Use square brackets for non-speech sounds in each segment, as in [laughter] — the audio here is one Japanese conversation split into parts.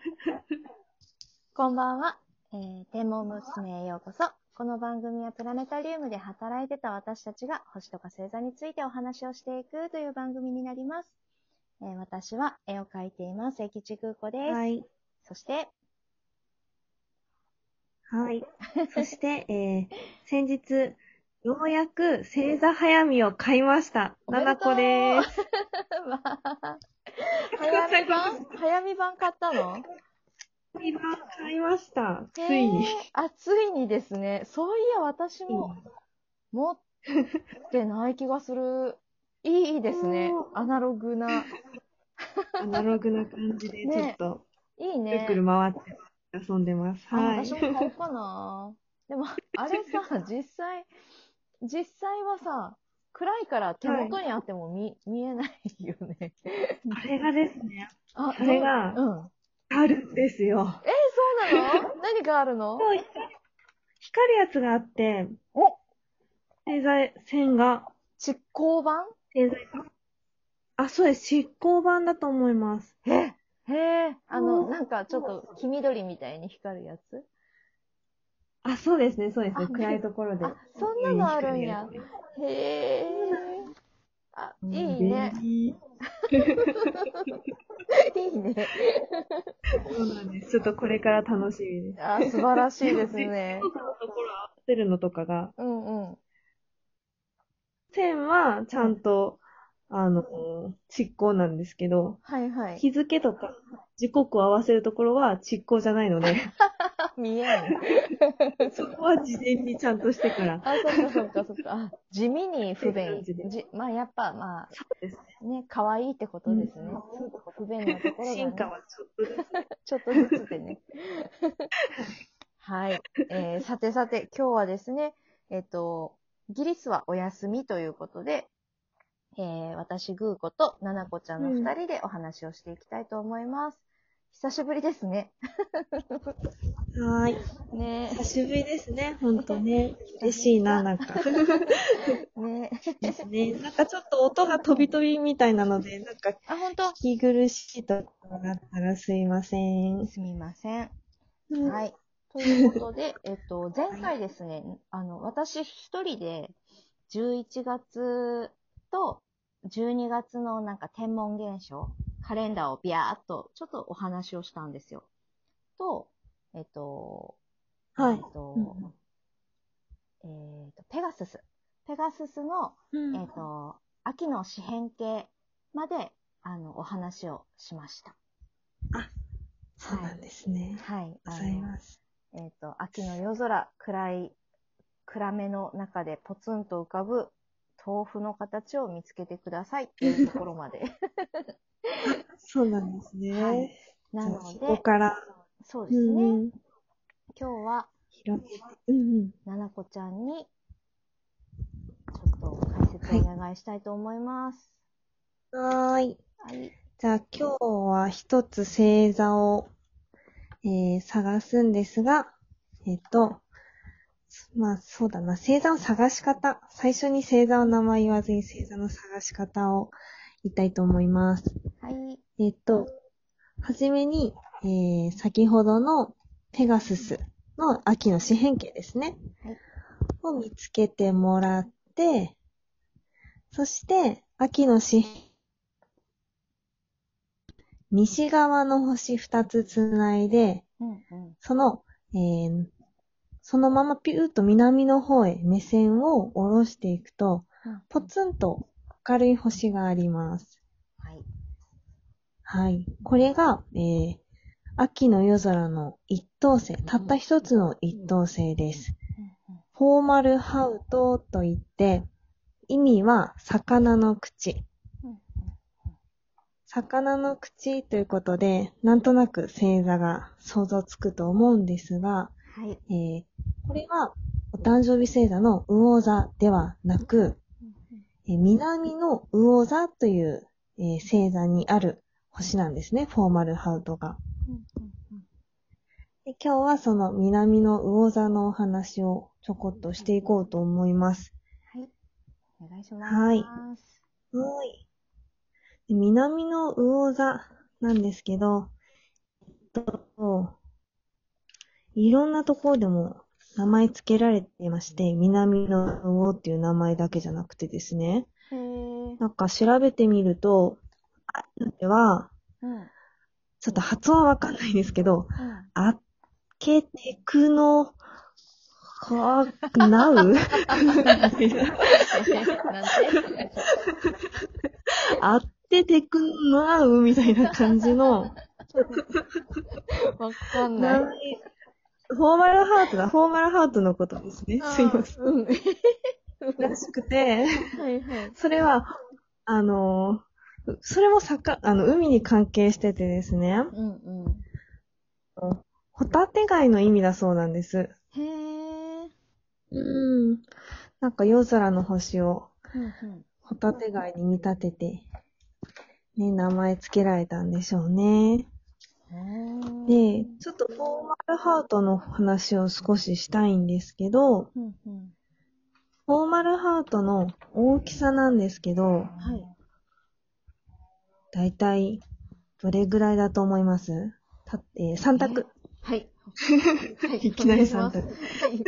[laughs] こんばんは。えー、天文娘へようこそ。この番組はプラネタリウムで働いてた私たちが星とか星座についてお話をしていくという番組になります。えー私は絵を描いています。駅地空子です。はい。そして、はい。[laughs] そして、えー、先日、ようやく星座早見を買いました。ななこです。[laughs] まあ早見版？[laughs] 早見版買ったの？今買いました。ついに。あ、ついにですね。そういや、私も持ってない気がする。いいですね。アナログな。[laughs] アナログな感じで、ちょねっと、いいね。くるくる回って遊んでます。あはい。私も買おうかな。でも、あれさ、[laughs] 実際、実際はさ、暗いから手元にあっても見,、見えないよね。あれがですね、ああれがう？ん。うん。あるんですよ。そうなの？[laughs] 何があるの？そう光るやつがあって、お？星座線が、執行版？星座が、あ、そうです。執行版だと思います。え？へえ、あの、おなんかちょっと黄緑みたいに光るやつ？あ、そうですね、そうですね。あ暗いところで。あ、そんなのあるんや。へえ。あ、いいね。[laughs] いい。ね。そうなんです。ちょっとこれから楽しみです。あ、素晴らしいですね。実のところ合わせるのとかが、うんうん。線はちゃんと、あの、執行なんですけど、はいはい。日付とか時刻を合わせるところは執行じゃないので、[laughs] 見えん。[laughs] そこは事前にちゃんとしてから。あ、そっかそっかそっか。あ地味に不便じ。まあやっぱまそうですね。あね、可愛いってことですね。うん不便なところが、ね、進化はちょっとずつ。[laughs] ちょっとずつでね。はい。えーさてさて、今日はですね、えっ、と、イギリスはお休みということで、えー私、グーコとナナコちゃんの二人でお話をしていきたいと思います。久しぶりですね。はーい。ね久しぶりですね、ほんとね。嬉しいな、なんか。[laughs] ねですね。なんかちょっと音が飛び飛びみたいなので、なんかあ、本当聞き苦しいところがあったらすいません。すみません。うんはい。ということで、[laughs] えっと、前回ですね、あの、私一人で11月と12月のなんか天文現象、カレンダーをビャーっとちょっとお話をしたんですよ。と、えっと、はいえっと、うんえっと、ペガスス。ペガススの、うんえっと、秋の四辺形まで、あの、お話をしました。そうなんですね。はい。ございます。えっ、と、秋の夜空、暗い、暗めの中でポツンと浮かぶ豆腐の形を見つけてくださいっていうところまで。[laughs] そうなんですね。[laughs] はいなのじゃあここで、から、そうですね。うんうん、今日は、広げて、うんななこちゃんに、ちょっと解説をお願いしたいと思います。うん。はーい。はい。じゃあ今日は一つ星座を、えー探すんですが、えっ、と、まあそうだな、星座の探し方。最初に星座の名前言わずに星座の探し方を言いたいと思います。はい。えっ、と、はじめに、えー先ほどのペガススの秋の四辺形ですね。はいを見つけてもらって、そして、秋の四西側の星二つつないで、うんうん。その、えーそのままピューッと南の方へ目線を下ろしていくと、うんポツンと明るい星があります。はい。はい。これが、えー、秋の夜空の一等星、たった一つの一等星です。フォーマルハウトといって、意味は魚の口。うん魚の口ということで、なんとなく星座が想像つくと思うんですが、はい。えーこれはお誕生日星座の魚座ではなく、えー南の魚座という、えー星座にある星なんですね、フォーマルハウトが。今日はその南の魚座のお話をちょこっとしていこうと思います。はい。お願いします。はいはい。で南の魚座なんですけど、えっといろんなところでも名前付けられてまして、南の魚っていう名前だけじゃなくてですね、へえ。なんか調べてみると、あるでは、うん。うん。ちょっと発音はわかんないんですけど、あっけてくの、か、なう？なんてあっててくなうみたいな感じの、わかんない。フォーマルハートだ、フォーマルハートのことで？すね。すいません。うん。らしくて、はいはい。それは、あの、それもさか、あの、海に関係しててで？すね、うんうん。ホタテ貝の意味だそうなんです。へえ。うん。なんか夜空の星を。ホタテ貝に見立てて、ね、名前つけられたんでしょうね。で、ちょっとフォーマルハートの話を少ししたいんですけど、うんうん。フォーマルハートの大きさなんですけど、はい。だいたいどれぐらいだと思います？たえー、3択。はい。は [laughs] いいきなり三択はい。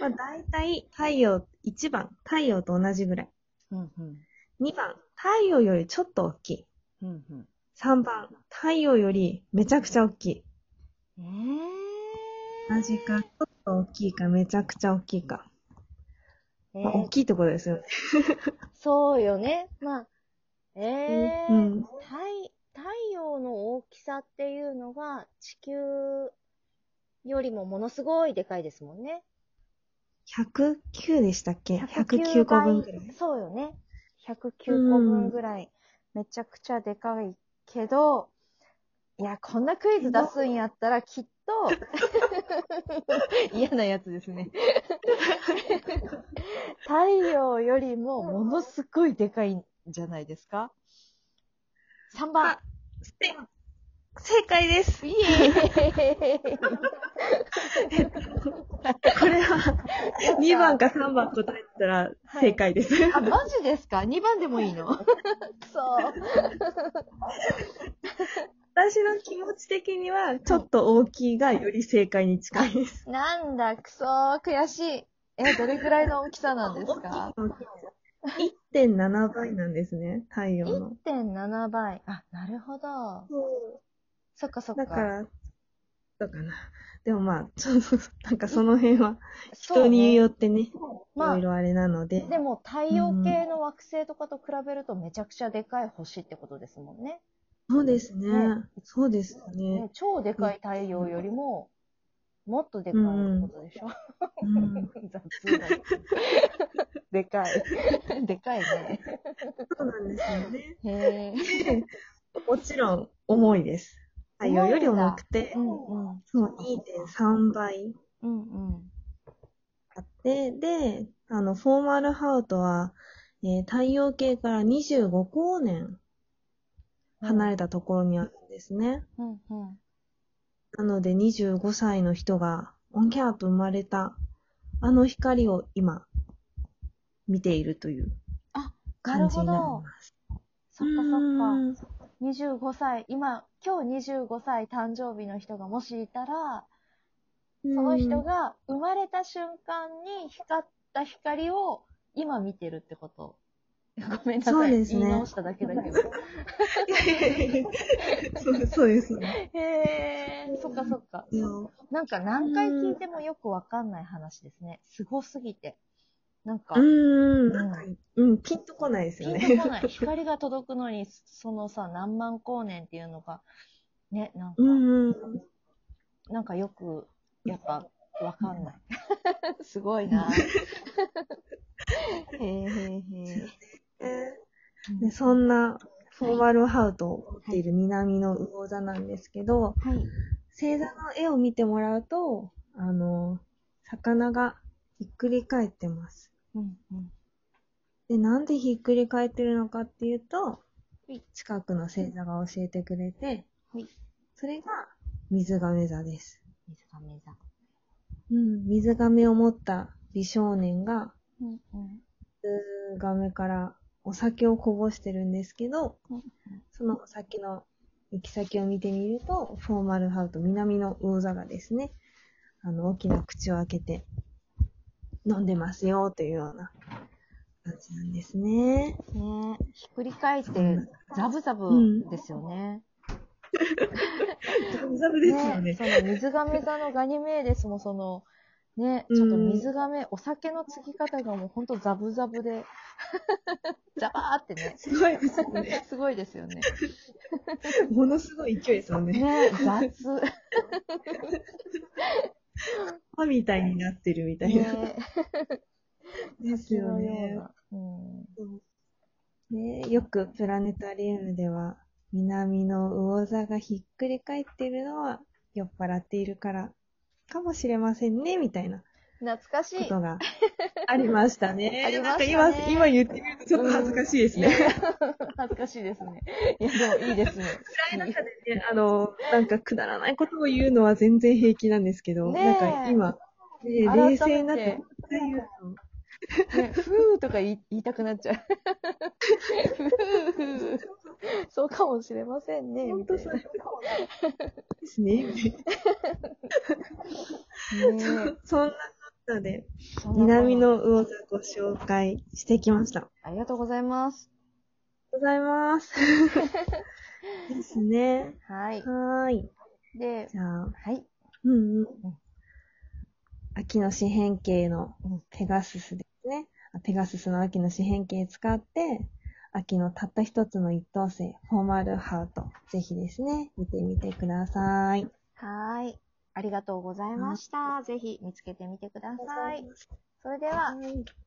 まあ、だいたい太陽、1番、太陽と同じぐらい。うんうん。2番、太陽よりちょっと大きい。うんうん。3番、太陽よりめちゃくちゃ大きい。え同じか、ちょっと大きいか、めちゃくちゃ大きいか。ー、まあ、大きいところですよね。[laughs] そうよね。まあ、えーうん太太陽っていうのが地球よりもものすごいでかいですもんね。109でしたっけ ?109 個分くらい。そうよね。109個分ぐらい。めちゃくちゃでかいけど、いや、こんなクイズ出すんやったらきっと、[laughs] 嫌なやつですね。[laughs] 太陽よりもものすごいでかいんじゃないですか ?3 番正解です。イエーイこれは、2番か3番答えたら正解です。あ、マジですか ?2 番でもいいの？くそ私の気持ち的には、ちょっと大きいがより正解に近いです。[laughs] なんだ、くそー、悔しい。え、どれくらいの大きさなんですか？1.7倍なんですね、太陽の。?1.7 倍。あ、なるほど。そっかそっか。だから、どうかな。でもまあ、ちょっと、なんかその辺は、人によってね、いまあろいろあれなので。でも太陽系の惑星とかと比べるとめちゃくちゃでかい星ってことですもんね。そうですねね。そうですねね。超でかい太陽よりも、もっとでかいってことでしょ、うん、雑だよでかい。[laughs] でかいね。そうなんですよね。へえ。[laughs] もちろん、重いです。太陽より重くてう、んうん。そう、2.3倍うんうん。あって、で、あの、フォーマルハウトは、えー太陽系から25光年離れたところにあるんですね。うんうん。なので25歳の人が、オンキャーと生まれた、あの光を今、見ているという感じになりほど。ます。そっかそうんっか。25歳、今、今日25歳誕生日の人がもしいたら、その人が生まれた瞬間に光った光を今見てるってこと。[laughs] ごめんなさい。そうですね言い直しただけだけど。そ [laughs] うそうですね。[laughs] へえ、そっかそっか。なんか何回聞いてもよくわかんない話ですね。すごすぎて。なんかう、ーん、なんか、うん、ピンとこないですよね。ピンとこない。光が届くのに、そのさ、何万光年っていうのが、ね、なんか、うんうん。なんかよく、やっぱ、わかんない。[laughs] すごいな。[laughs] へえへえへえ。でそんな、フォーマルハウトを持っている南の魚座なんですけど、はい。星座の絵を見てもらうと、あの、魚がひっくり返ってます。うんうん。で、なんでひっくり返ってるのかっていうとい、近くの星座が教えてくれてはい、それが水亀座です。水亀座。うん、水亀を持った美少年が、うんうん。水亀からお酒をこぼしてるんですけど、うんそのお酒の行き先を見てみると、フォーマルハウト南の魚座がですね、あの、大きな口を開けて飲んでますよというような感じなんですね。ねひっくり返ってザブザブですよね。ザブザブですよね。その水亀座のガニメーデスもその、ね、ちょっと水亀、お酒の継ぎ方がもうほんとザブザブで、[laughs] ザバーってね、すごいですよね。[laughs] すごいですよね。ものすごい勢いですもんね。ね、雑。[laughs] 歯みたいになってるみたいな。ね、[laughs] [laughs] ですよね。な。うん。ねよくプラネタリウムでは、南の魚座がひっくり返ってるのは酔っ払っているからかもしれませんね、みたいな懐かしい。ことがありましたね。[laughs] ありましたね今、今言ってみるとちょっと恥ずかしいですね。恥ずかしいですね。いや、でもいいですね。[laughs] 暗い中でね、あの、なんかくだらないことを言うのは全然平気なんですけど、なんか今、ね冷静になって言うと、ね、ふーとか言い言いたくなっちゃう。ふーふー。そうかもしれませんね、本。当そうですね。ね [laughs] そんな中で、南の魚座ご紹介してきました。ありがとうございます。がとうございます。[laughs] ですね。はい。はーい。で、じゃあ、はい。うんうん。秋の四辺形のうんペガススですね。あペガススの秋の四辺形使って、秋のたった一つの一等星、フォーマルハート、ぜひですね、見てみてください。はーい。ありがとうございました。ぜひ見つけてみてください。それでは、はい